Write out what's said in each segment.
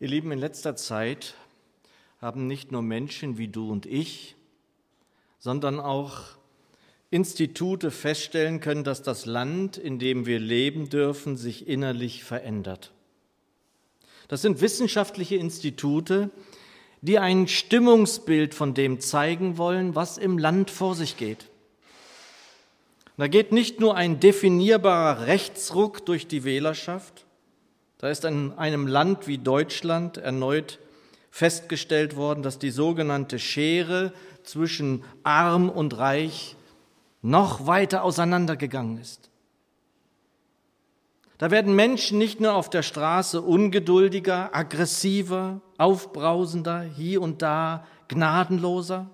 Ihr Lieben, in letzter Zeit haben nicht nur Menschen wie du und ich, sondern auch Institute feststellen können, dass das Land, in dem wir leben dürfen, sich innerlich verändert. Das sind wissenschaftliche Institute, die ein Stimmungsbild von dem zeigen wollen, was im Land vor sich geht. Da geht nicht nur ein definierbarer Rechtsruck durch die Wählerschaft, da ist in einem Land wie Deutschland erneut festgestellt worden, dass die sogenannte Schere zwischen arm und reich noch weiter auseinandergegangen ist. Da werden Menschen nicht nur auf der Straße ungeduldiger, aggressiver, aufbrausender, hier und da gnadenloser.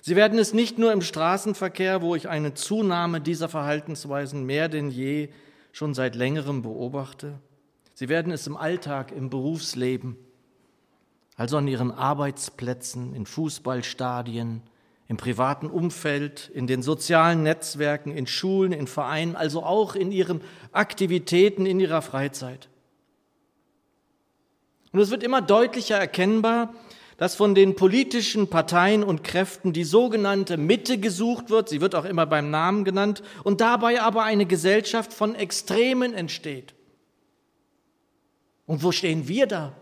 Sie werden es nicht nur im Straßenverkehr, wo ich eine Zunahme dieser Verhaltensweisen mehr denn je schon seit längerem beobachte. Sie werden es im Alltag, im Berufsleben, also an ihren Arbeitsplätzen, in Fußballstadien, im privaten Umfeld, in den sozialen Netzwerken, in Schulen, in Vereinen, also auch in ihren Aktivitäten in ihrer Freizeit. Und es wird immer deutlicher erkennbar, dass von den politischen Parteien und Kräften die sogenannte Mitte gesucht wird, sie wird auch immer beim Namen genannt, und dabei aber eine Gesellschaft von Extremen entsteht. Und wo stehen wir da?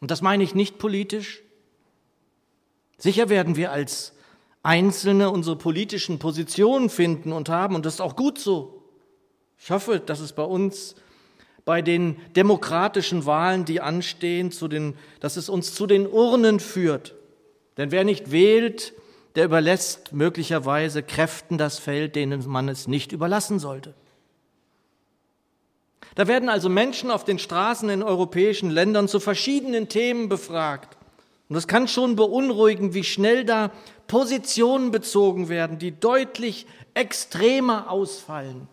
Und das meine ich nicht politisch. Sicher werden wir als Einzelne unsere politischen Positionen finden und haben, und das ist auch gut so. Ich hoffe, dass es bei uns bei den demokratischen Wahlen, die anstehen, zu den, dass es uns zu den Urnen führt. Denn wer nicht wählt, der überlässt möglicherweise Kräften das Feld, denen man es nicht überlassen sollte. Da werden also Menschen auf den Straßen in europäischen Ländern zu verschiedenen Themen befragt. Und das kann schon beunruhigen, wie schnell da Positionen bezogen werden, die deutlich extremer ausfallen,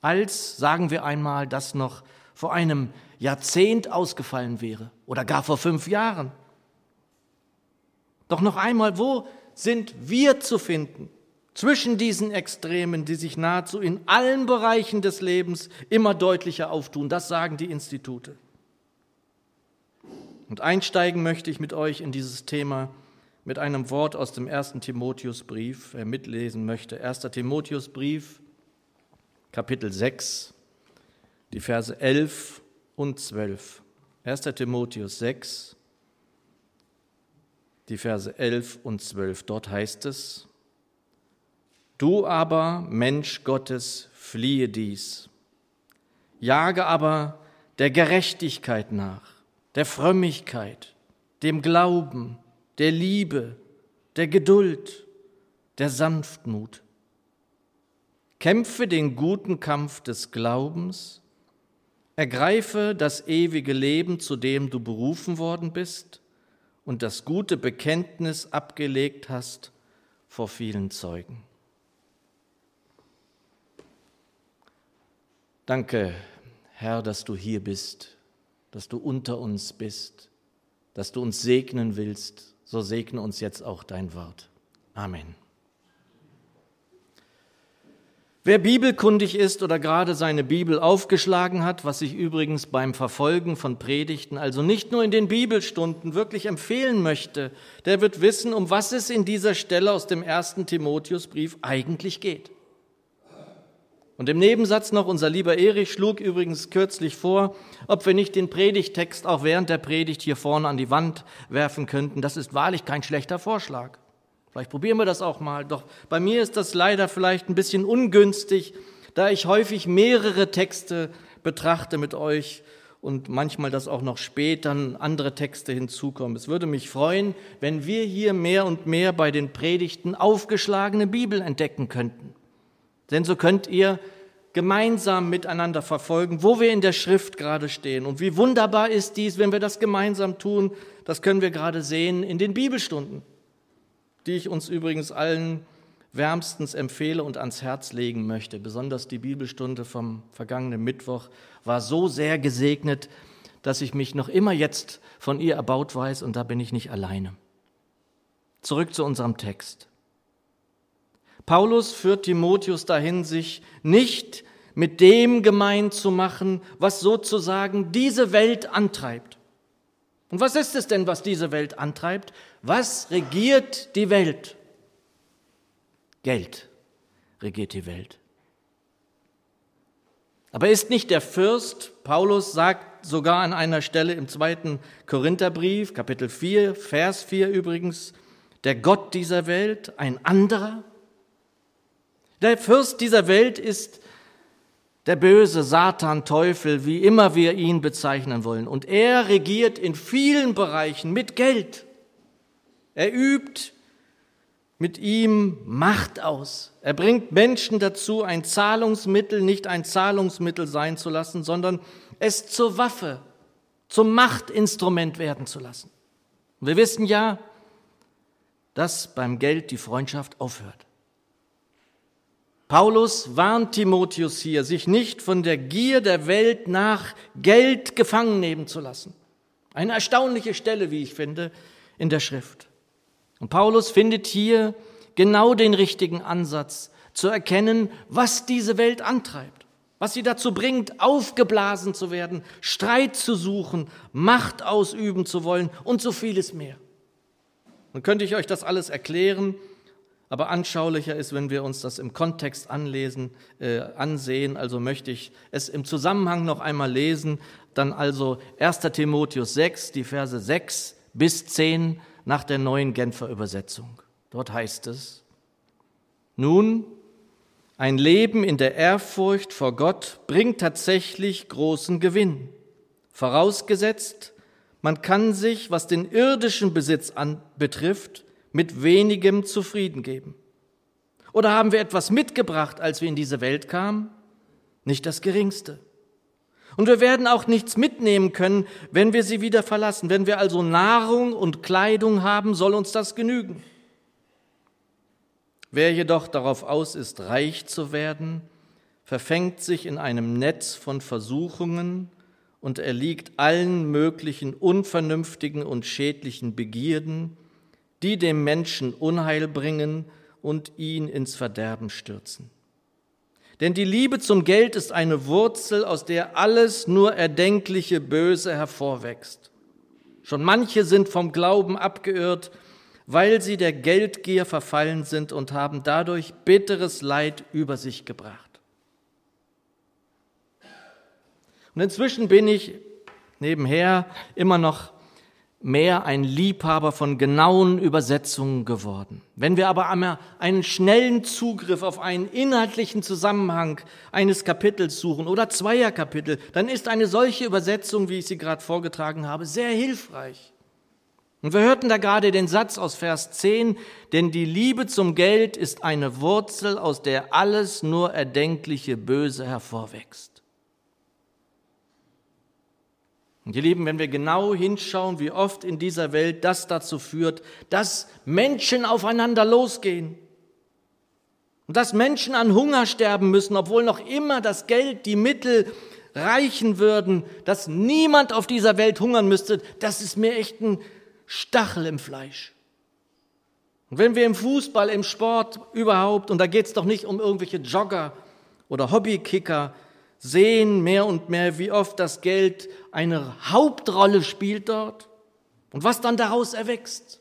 als, sagen wir einmal, das noch vor einem Jahrzehnt ausgefallen wäre oder gar vor fünf Jahren. Doch noch einmal, wo sind wir zu finden? Zwischen diesen Extremen, die sich nahezu in allen Bereichen des Lebens immer deutlicher auftun. Das sagen die Institute. Und einsteigen möchte ich mit euch in dieses Thema mit einem Wort aus dem ersten Timotheusbrief, wer mitlesen möchte. Erster Timotheusbrief, Kapitel 6, die Verse 11 und 12. 1. Timotheus 6, die Verse 11 und 12. Dort heißt es, Du aber, Mensch Gottes, fliehe dies. Jage aber der Gerechtigkeit nach, der Frömmigkeit, dem Glauben, der Liebe, der Geduld, der Sanftmut. Kämpfe den guten Kampf des Glaubens, ergreife das ewige Leben, zu dem du berufen worden bist und das gute Bekenntnis abgelegt hast vor vielen Zeugen. Danke, Herr, dass du hier bist, dass du unter uns bist, dass du uns segnen willst. So segne uns jetzt auch dein Wort. Amen. Wer bibelkundig ist oder gerade seine Bibel aufgeschlagen hat, was ich übrigens beim Verfolgen von Predigten, also nicht nur in den Bibelstunden, wirklich empfehlen möchte, der wird wissen, um was es in dieser Stelle aus dem ersten Timotheusbrief eigentlich geht. Und im Nebensatz noch, unser lieber Erich schlug übrigens kürzlich vor, ob wir nicht den Predigtext auch während der Predigt hier vorne an die Wand werfen könnten. Das ist wahrlich kein schlechter Vorschlag. Vielleicht probieren wir das auch mal. Doch bei mir ist das leider vielleicht ein bisschen ungünstig, da ich häufig mehrere Texte betrachte mit euch und manchmal, dass auch noch später andere Texte hinzukommen. Es würde mich freuen, wenn wir hier mehr und mehr bei den Predigten aufgeschlagene Bibel entdecken könnten. Denn so könnt ihr gemeinsam miteinander verfolgen, wo wir in der Schrift gerade stehen. Und wie wunderbar ist dies, wenn wir das gemeinsam tun. Das können wir gerade sehen in den Bibelstunden, die ich uns übrigens allen wärmstens empfehle und ans Herz legen möchte. Besonders die Bibelstunde vom vergangenen Mittwoch war so sehr gesegnet, dass ich mich noch immer jetzt von ihr erbaut weiß und da bin ich nicht alleine. Zurück zu unserem Text. Paulus führt Timotheus dahin, sich nicht mit dem gemein zu machen, was sozusagen diese Welt antreibt. Und was ist es denn, was diese Welt antreibt? Was regiert die Welt? Geld regiert die Welt. Aber ist nicht der Fürst, Paulus sagt sogar an einer Stelle im zweiten Korintherbrief, Kapitel 4, Vers 4 übrigens, der Gott dieser Welt ein anderer? Der Fürst dieser Welt ist der böse Satan, Teufel, wie immer wir ihn bezeichnen wollen. Und er regiert in vielen Bereichen mit Geld. Er übt mit ihm Macht aus. Er bringt Menschen dazu, ein Zahlungsmittel nicht ein Zahlungsmittel sein zu lassen, sondern es zur Waffe, zum Machtinstrument werden zu lassen. Und wir wissen ja, dass beim Geld die Freundschaft aufhört. Paulus warnt Timotheus hier, sich nicht von der Gier der Welt nach Geld gefangen nehmen zu lassen. Eine erstaunliche Stelle, wie ich finde, in der Schrift. Und Paulus findet hier genau den richtigen Ansatz, zu erkennen, was diese Welt antreibt, was sie dazu bringt, aufgeblasen zu werden, Streit zu suchen, Macht ausüben zu wollen und so vieles mehr. Nun könnte ich euch das alles erklären, aber anschaulicher ist, wenn wir uns das im Kontext anlesen, äh, ansehen. Also möchte ich es im Zusammenhang noch einmal lesen. Dann also 1. Timotheus 6, die Verse 6 bis 10 nach der neuen Genfer Übersetzung. Dort heißt es, nun, ein Leben in der Ehrfurcht vor Gott bringt tatsächlich großen Gewinn, vorausgesetzt, man kann sich, was den irdischen Besitz anbetrifft, mit wenigem zufrieden geben. Oder haben wir etwas mitgebracht, als wir in diese Welt kamen? Nicht das geringste. Und wir werden auch nichts mitnehmen können, wenn wir sie wieder verlassen. Wenn wir also Nahrung und Kleidung haben, soll uns das genügen. Wer jedoch darauf aus ist, reich zu werden, verfängt sich in einem Netz von Versuchungen und erliegt allen möglichen unvernünftigen und schädlichen Begierden, die dem Menschen Unheil bringen und ihn ins Verderben stürzen. Denn die Liebe zum Geld ist eine Wurzel, aus der alles nur erdenkliche Böse hervorwächst. Schon manche sind vom Glauben abgeirrt, weil sie der Geldgier verfallen sind und haben dadurch bitteres Leid über sich gebracht. Und inzwischen bin ich nebenher immer noch mehr ein Liebhaber von genauen Übersetzungen geworden. Wenn wir aber einmal einen schnellen Zugriff auf einen inhaltlichen Zusammenhang eines Kapitels suchen oder zweier Kapitel, dann ist eine solche Übersetzung, wie ich sie gerade vorgetragen habe, sehr hilfreich. Und wir hörten da gerade den Satz aus Vers 10, denn die Liebe zum Geld ist eine Wurzel, aus der alles nur erdenkliche Böse hervorwächst. Und ihr Lieben, wenn wir genau hinschauen, wie oft in dieser Welt das dazu führt, dass Menschen aufeinander losgehen und dass Menschen an Hunger sterben müssen, obwohl noch immer das Geld, die Mittel reichen würden, dass niemand auf dieser Welt hungern müsste, das ist mir echt ein Stachel im Fleisch. Und wenn wir im Fußball, im Sport überhaupt, und da geht es doch nicht um irgendwelche Jogger oder Hobbykicker, sehen mehr und mehr, wie oft das Geld eine Hauptrolle spielt dort und was dann daraus erwächst.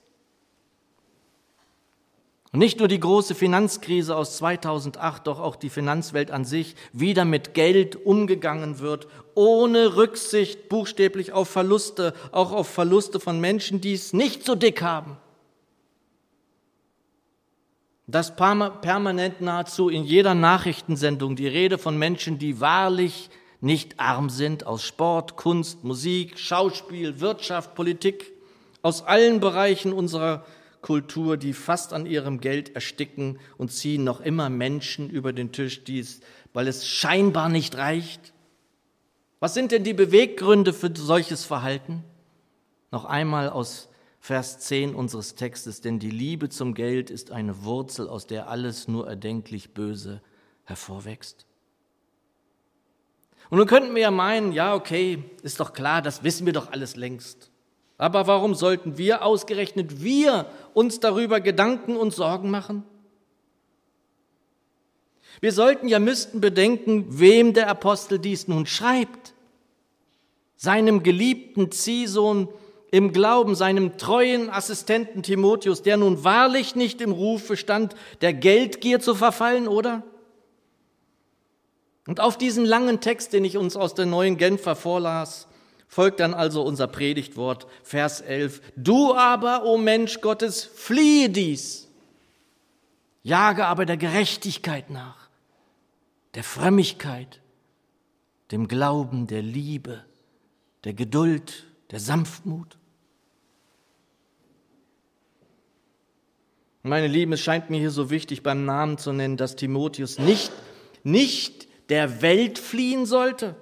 Und nicht nur die große Finanzkrise aus 2008, doch auch die Finanzwelt an sich, wieder mit Geld umgegangen wird, ohne Rücksicht buchstäblich auf Verluste, auch auf Verluste von Menschen, die es nicht so dick haben dass permanent nahezu in jeder Nachrichtensendung die Rede von Menschen, die wahrlich nicht arm sind, aus Sport, Kunst, Musik, Schauspiel, Wirtschaft, Politik, aus allen Bereichen unserer Kultur, die fast an ihrem Geld ersticken und ziehen noch immer Menschen über den Tisch, dies, weil es scheinbar nicht reicht. Was sind denn die Beweggründe für solches Verhalten? Noch einmal aus Vers 10 unseres Textes, denn die Liebe zum Geld ist eine Wurzel, aus der alles nur erdenklich Böse hervorwächst. Und nun könnten wir ja meinen, ja, okay, ist doch klar, das wissen wir doch alles längst. Aber warum sollten wir ausgerechnet wir uns darüber Gedanken und Sorgen machen? Wir sollten ja müssten bedenken, wem der Apostel dies nun schreibt. Seinem geliebten Ziehsohn im Glauben, seinem treuen Assistenten Timotheus, der nun wahrlich nicht im Rufe stand, der Geldgier zu verfallen, oder? Und auf diesen langen Text, den ich uns aus der neuen Genfer vorlas, folgt dann also unser Predigtwort, Vers 11. Du aber, o oh Mensch Gottes, fliehe dies, jage aber der Gerechtigkeit nach, der Frömmigkeit, dem Glauben, der Liebe, der Geduld, der Sanftmut. Meine Lieben, es scheint mir hier so wichtig beim Namen zu nennen, dass Timotheus nicht, nicht der Welt fliehen sollte.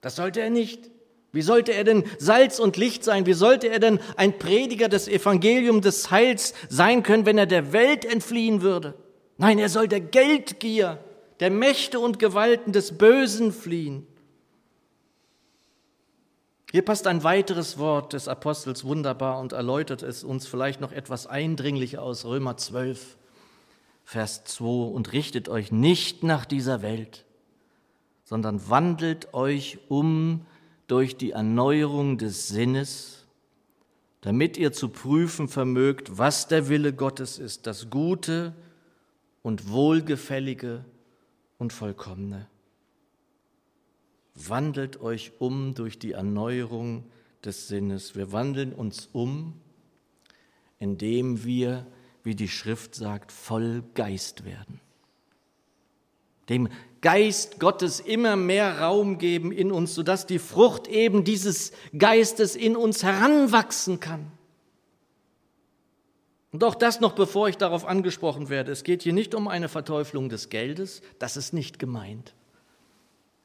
Das sollte er nicht. Wie sollte er denn Salz und Licht sein? Wie sollte er denn ein Prediger des Evangeliums des Heils sein können, wenn er der Welt entfliehen würde? Nein, er soll der Geldgier, der Mächte und Gewalten des Bösen fliehen. Hier passt ein weiteres Wort des Apostels wunderbar und erläutert es uns vielleicht noch etwas eindringlicher aus Römer 12. Vers 2, und richtet euch nicht nach dieser Welt, sondern wandelt euch um durch die Erneuerung des Sinnes, damit ihr zu prüfen vermögt, was der Wille Gottes ist, das Gute und Wohlgefällige und Vollkommene. Wandelt euch um durch die Erneuerung des Sinnes. Wir wandeln uns um, indem wir wie die Schrift sagt, voll Geist werden. Dem Geist Gottes immer mehr Raum geben in uns, sodass die Frucht eben dieses Geistes in uns heranwachsen kann. Und auch das noch, bevor ich darauf angesprochen werde. Es geht hier nicht um eine Verteuflung des Geldes, das ist nicht gemeint.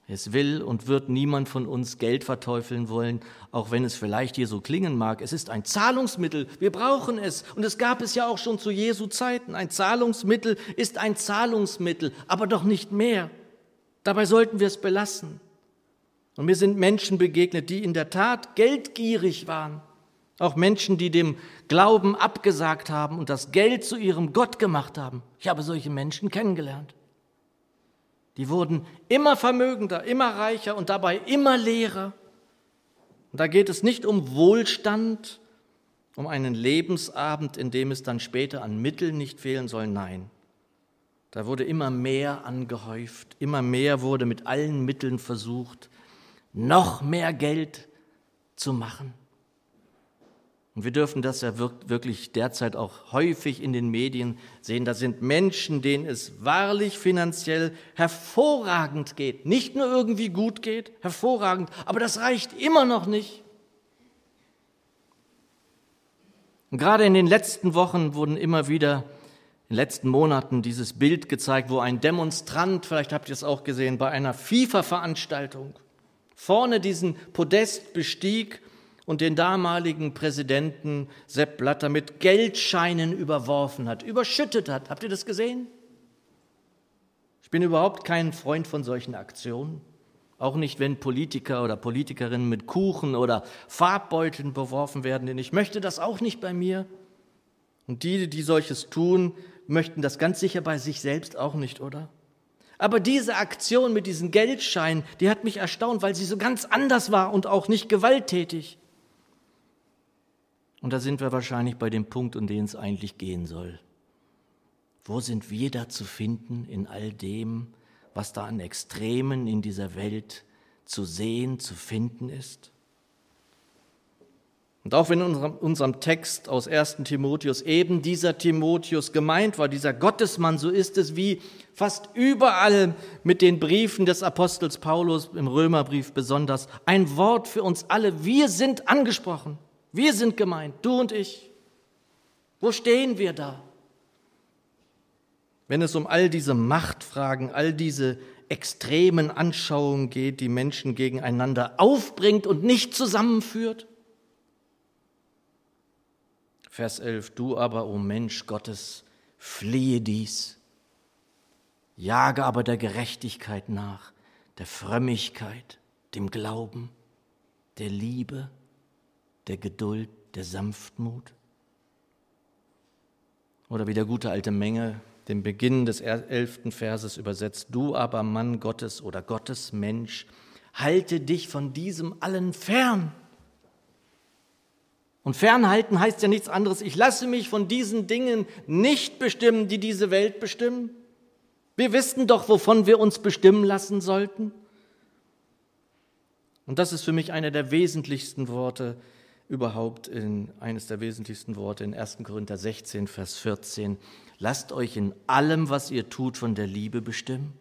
Es will und wird niemand von uns Geld verteufeln wollen, auch wenn es vielleicht hier so klingen mag. Es ist ein Zahlungsmittel. Wir brauchen es. Und es gab es ja auch schon zu Jesu Zeiten. Ein Zahlungsmittel ist ein Zahlungsmittel, aber doch nicht mehr. Dabei sollten wir es belassen. Und mir sind Menschen begegnet, die in der Tat geldgierig waren. Auch Menschen, die dem Glauben abgesagt haben und das Geld zu ihrem Gott gemacht haben. Ich habe solche Menschen kennengelernt. Die wurden immer vermögender, immer reicher und dabei immer leerer. Und da geht es nicht um Wohlstand, um einen Lebensabend, in dem es dann später an Mitteln nicht fehlen soll. Nein, da wurde immer mehr angehäuft, immer mehr wurde mit allen Mitteln versucht, noch mehr Geld zu machen. Und wir dürfen das ja wirklich derzeit auch häufig in den Medien sehen. Da sind Menschen, denen es wahrlich finanziell hervorragend geht. Nicht nur irgendwie gut geht, hervorragend, aber das reicht immer noch nicht. Und gerade in den letzten Wochen wurden immer wieder, in den letzten Monaten dieses Bild gezeigt, wo ein Demonstrant, vielleicht habt ihr es auch gesehen, bei einer FIFA-Veranstaltung vorne diesen Podest bestieg und den damaligen Präsidenten Sepp Blatter mit Geldscheinen überworfen hat, überschüttet hat. Habt ihr das gesehen? Ich bin überhaupt kein Freund von solchen Aktionen. Auch nicht, wenn Politiker oder Politikerinnen mit Kuchen oder Farbbeuteln beworfen werden, denn ich möchte das auch nicht bei mir. Und die, die solches tun, möchten das ganz sicher bei sich selbst auch nicht, oder? Aber diese Aktion mit diesen Geldscheinen, die hat mich erstaunt, weil sie so ganz anders war und auch nicht gewalttätig. Und da sind wir wahrscheinlich bei dem Punkt, um den es eigentlich gehen soll. Wo sind wir da zu finden in all dem, was da an Extremen in dieser Welt zu sehen, zu finden ist? Und auch wenn in unserem, Text aus 1. Timotheus eben dieser Timotheus gemeint war, dieser Gottesmann, so ist es wie fast überall mit den Briefen des Apostels Paulus, im Römerbrief besonders, ein Wort für uns alle. Wir sind angesprochen. Wir sind gemeint, du und ich. Wo stehen wir da? Wenn es um all diese Machtfragen, all diese extremen Anschauungen geht, die Menschen gegeneinander aufbringt und nicht zusammenführt? Vers 11, du aber, o oh Mensch Gottes, fliehe dies, jage aber der Gerechtigkeit nach, der Frömmigkeit, dem Glauben, der Liebe, der Geduld, der Sanftmut? Oder wie der gute alte Menge dem Beginn des elften Verses übersetzt, du aber Mann Gottes oder Gottes Mensch, halte dich von diesem allen fern. Und fernhalten heißt ja nichts anderes, ich lasse mich von diesen Dingen nicht bestimmen, die diese Welt bestimmen. Wir wissen doch, wovon wir uns bestimmen lassen sollten. Und das ist für mich einer der wesentlichsten Worte überhaupt, in, eines der wesentlichsten Worte in 1. Korinther 16, Vers 14. Lasst euch in allem, was ihr tut, von der Liebe bestimmen.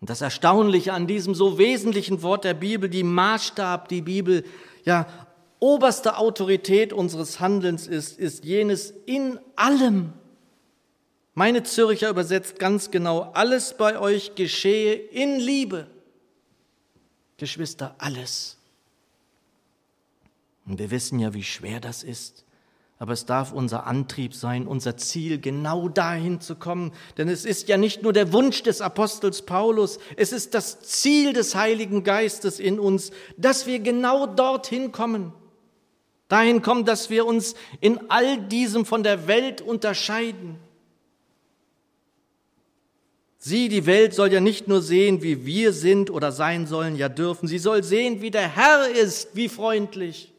Und das Erstaunliche an diesem so wesentlichen Wort der Bibel, die Maßstab, die Bibel ja oberste Autorität unseres Handelns ist, ist jenes in allem. Meine Zürcher übersetzt ganz genau, alles bei euch geschehe in Liebe. Geschwister, alles. Und wir wissen ja, wie schwer das ist. Aber es darf unser Antrieb sein, unser Ziel, genau dahin zu kommen. Denn es ist ja nicht nur der Wunsch des Apostels Paulus, es ist das Ziel des Heiligen Geistes in uns, dass wir genau dorthin kommen dahin kommen, dass wir uns in all diesem von der Welt unterscheiden. Sie, die Welt soll ja nicht nur sehen, wie wir sind oder sein sollen, ja dürfen. Sie soll sehen, wie der Herr ist, wie freundlich.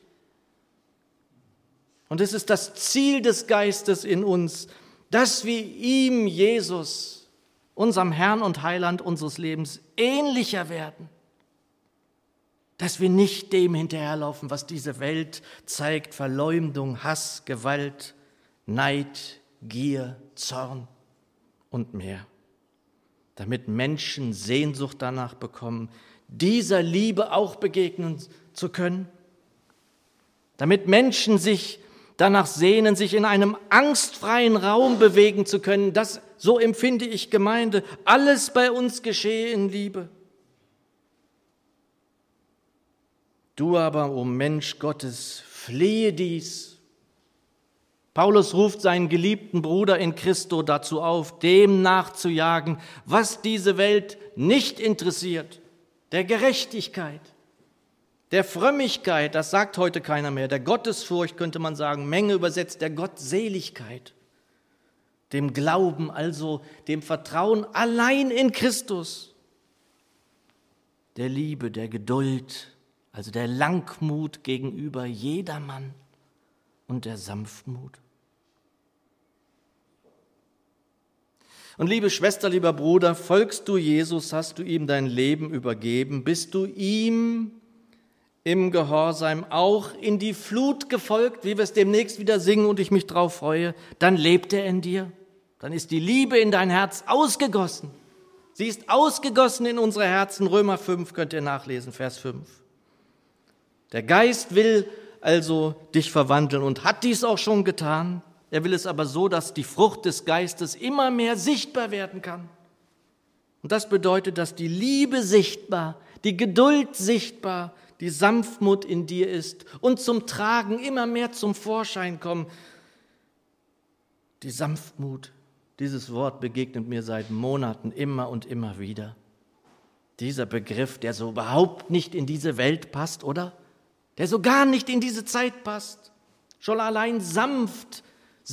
Und es ist das Ziel des Geistes in uns, dass wir ihm, Jesus, unserem Herrn und Heiland unseres Lebens, ähnlicher werden. Dass wir nicht dem hinterherlaufen, was diese Welt zeigt, Verleumdung, Hass, Gewalt, Neid, Gier, Zorn und mehr, damit Menschen Sehnsucht danach bekommen, dieser Liebe auch begegnen zu können, damit Menschen sich danach sehnen, sich in einem angstfreien Raum bewegen zu können, das, so empfinde ich Gemeinde, alles bei uns geschehe in Liebe. Du aber, o oh Mensch Gottes, flehe dies. Paulus ruft seinen geliebten Bruder in Christo dazu auf, dem nachzujagen, was diese Welt nicht interessiert, der Gerechtigkeit, der Frömmigkeit, das sagt heute keiner mehr, der Gottesfurcht könnte man sagen, Menge übersetzt, der Gottseligkeit, dem Glauben, also dem Vertrauen allein in Christus, der Liebe, der Geduld, also der Langmut gegenüber jedermann und der Sanftmut. Und liebe Schwester, lieber Bruder, folgst du Jesus, hast du ihm dein Leben übergeben, bist du ihm im Gehorsam auch in die Flut gefolgt, wie wir es demnächst wieder singen und ich mich drauf freue, dann lebt er in dir, dann ist die Liebe in dein Herz ausgegossen. Sie ist ausgegossen in unsere Herzen. Römer 5 könnt ihr nachlesen, Vers 5. Der Geist will also dich verwandeln und hat dies auch schon getan. Er will es aber so, dass die Frucht des Geistes immer mehr sichtbar werden kann. Und das bedeutet, dass die Liebe sichtbar, die Geduld sichtbar, die Sanftmut in dir ist und zum Tragen immer mehr zum Vorschein kommen. Die Sanftmut, dieses Wort begegnet mir seit Monaten immer und immer wieder. Dieser Begriff, der so überhaupt nicht in diese Welt passt, oder? der so gar nicht in diese Zeit passt. Schon allein sanft,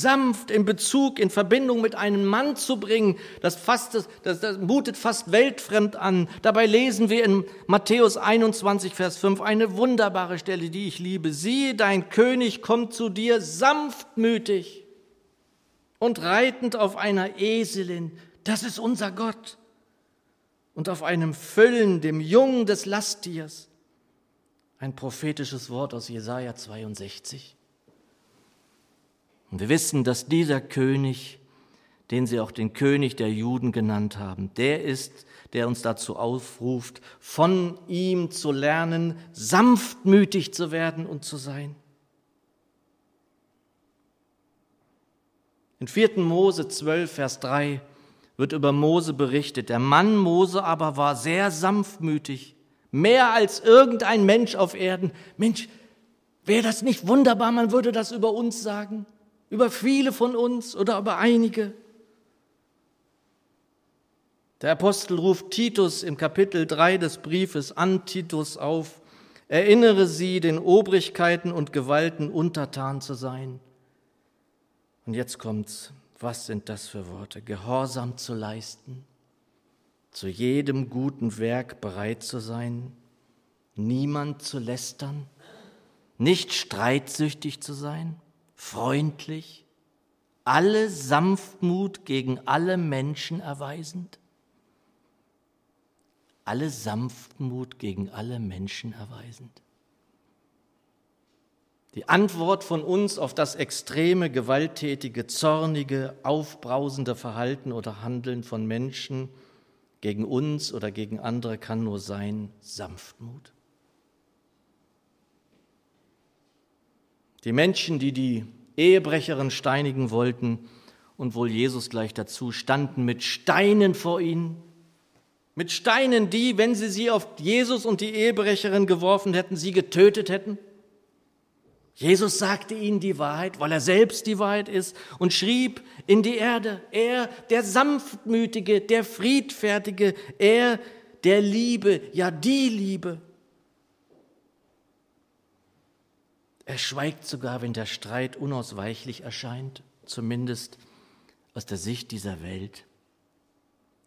sanft in Bezug, in Verbindung mit einem Mann zu bringen, das, fast, das, das mutet fast weltfremd an. Dabei lesen wir in Matthäus 21, Vers 5 eine wunderbare Stelle, die ich liebe. Siehe, dein König kommt zu dir sanftmütig und reitend auf einer Eselin. Das ist unser Gott. Und auf einem Füllen, dem Jungen des Lasttiers ein prophetisches Wort aus Jesaja 62. Und wir wissen, dass dieser König, den sie auch den König der Juden genannt haben, der ist, der uns dazu aufruft, von ihm zu lernen, sanftmütig zu werden und zu sein. In 4. Mose 12, Vers 3 wird über Mose berichtet. Der Mann Mose aber war sehr sanftmütig Mehr als irgendein Mensch auf Erden. Mensch, wäre das nicht wunderbar, man würde das über uns sagen? Über viele von uns oder über einige? Der Apostel ruft Titus im Kapitel 3 des Briefes an Titus auf, erinnere sie, den Obrigkeiten und Gewalten untertan zu sein. Und jetzt kommt's. Was sind das für Worte? Gehorsam zu leisten, zu jedem guten Werk bereit zu sein, niemand zu lästern, nicht streitsüchtig zu sein, freundlich, alle Sanftmut gegen alle Menschen erweisend? Alle Sanftmut gegen alle Menschen erweisend. Die Antwort von uns auf das extreme, gewalttätige, zornige, aufbrausende Verhalten oder Handeln von Menschen gegen uns oder gegen andere kann nur sein Sanftmut. Die Menschen, die die Ehebrecherin steinigen wollten und wohl Jesus gleich dazu, standen mit Steinen vor ihnen. Mit Steinen, die, wenn sie sie auf Jesus und die Ehebrecherin geworfen hätten, sie getötet hätten. Jesus sagte ihnen die Wahrheit, weil er selbst die Wahrheit ist und schrieb in die Erde, er, der sanftmütige, der friedfertige, er, der Liebe, ja die Liebe. Er schweigt sogar, wenn der Streit unausweichlich erscheint, zumindest aus der Sicht dieser Welt.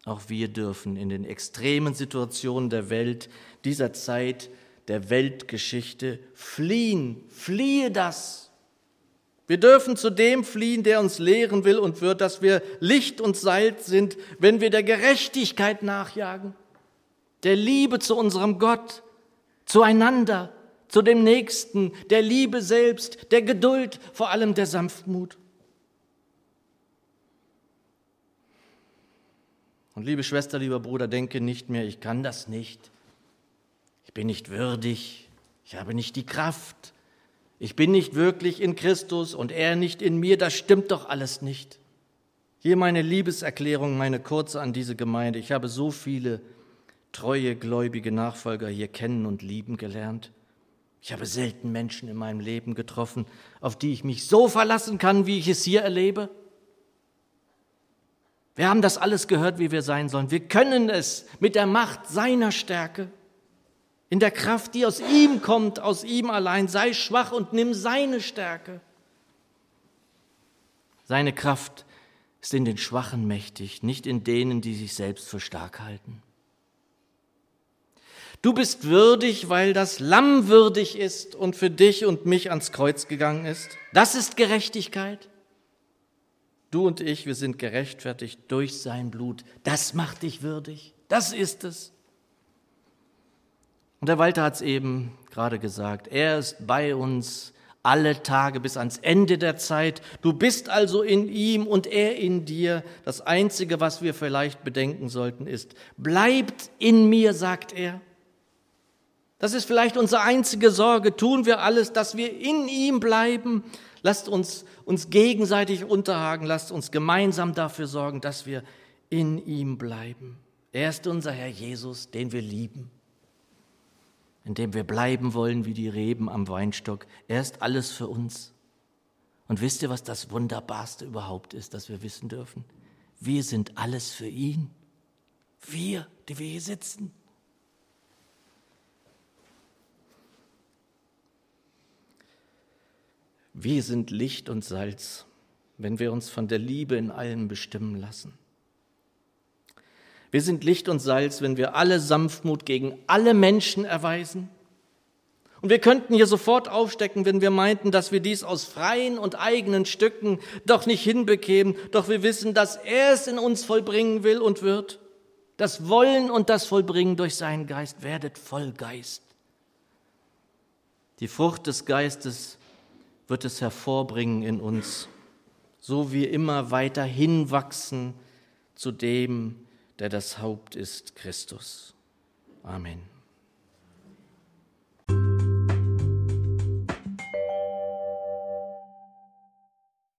Auch wir dürfen in den extremen Situationen der Welt, dieser Zeit, der Weltgeschichte fliehen. Fliehe das. Wir dürfen zu dem fliehen, der uns lehren will und wird, dass wir Licht und Salz sind, wenn wir der Gerechtigkeit nachjagen, der Liebe zu unserem Gott, zueinander, zu dem Nächsten, der Liebe selbst, der Geduld, vor allem der Sanftmut. Und liebe Schwester, lieber Bruder, denke nicht mehr, ich kann das nicht. Ich bin nicht würdig. Ich habe nicht die Kraft. Ich bin nicht wirklich in Christus und er nicht in mir. Das stimmt doch alles nicht. Hier meine Liebeserklärung, meine kurze an diese Gemeinde. Ich habe so viele treue, gläubige Nachfolger hier kennen und lieben gelernt. Ich habe selten Menschen in meinem Leben getroffen, auf die ich mich so verlassen kann, wie ich es hier erlebe. Wir haben das alles gehört, wie wir sein sollen. Wir können es mit der Macht seiner Stärke, in der Kraft, die aus ihm kommt, aus ihm allein. Sei schwach und nimm seine Stärke. Seine Kraft ist in den Schwachen mächtig, nicht in denen, die sich selbst für stark halten. Du bist würdig, weil das Lamm würdig ist und für dich und mich ans Kreuz gegangen ist. Das ist Gerechtigkeit. Du und ich, wir sind gerechtfertigt durch sein Blut. Das macht dich würdig. Das ist es. Und der Walter hat es eben gerade gesagt. Er ist bei uns alle Tage bis ans Ende der Zeit. Du bist also in ihm und er in dir. Das Einzige, was wir vielleicht bedenken sollten, ist, bleibt in mir, sagt er. Das ist vielleicht unsere einzige Sorge. Tun wir alles, dass wir in ihm bleiben. Lasst uns uns gegenseitig unterhaken. Lasst uns gemeinsam dafür sorgen, dass wir in ihm bleiben. Er ist unser Herr Jesus, den wir lieben, in dem wir bleiben wollen wie die Reben am Weinstock. Er ist alles für uns. Und wisst ihr, was das Wunderbarste überhaupt ist, das wir wissen dürfen? Wir sind alles für ihn. Wir, die wir hier sitzen. Wir sind Licht und Salz, wenn wir uns von der Liebe in allem bestimmen lassen. Wir sind Licht und Salz, wenn wir alle Sanftmut gegen alle Menschen erweisen. Und wir könnten hier sofort aufstecken, wenn wir meinten, dass wir dies aus freien und eigenen Stücken doch nicht hinbekämen. Doch wir wissen, dass er es in uns vollbringen will und wird. Das Wollen und das Vollbringen durch seinen Geist werdet voll Geist. Die Frucht des Geistes wird es hervorbringen in uns, so wir immer weiter hinwachsen zu dem, der das Haupt ist, Christus. Amen.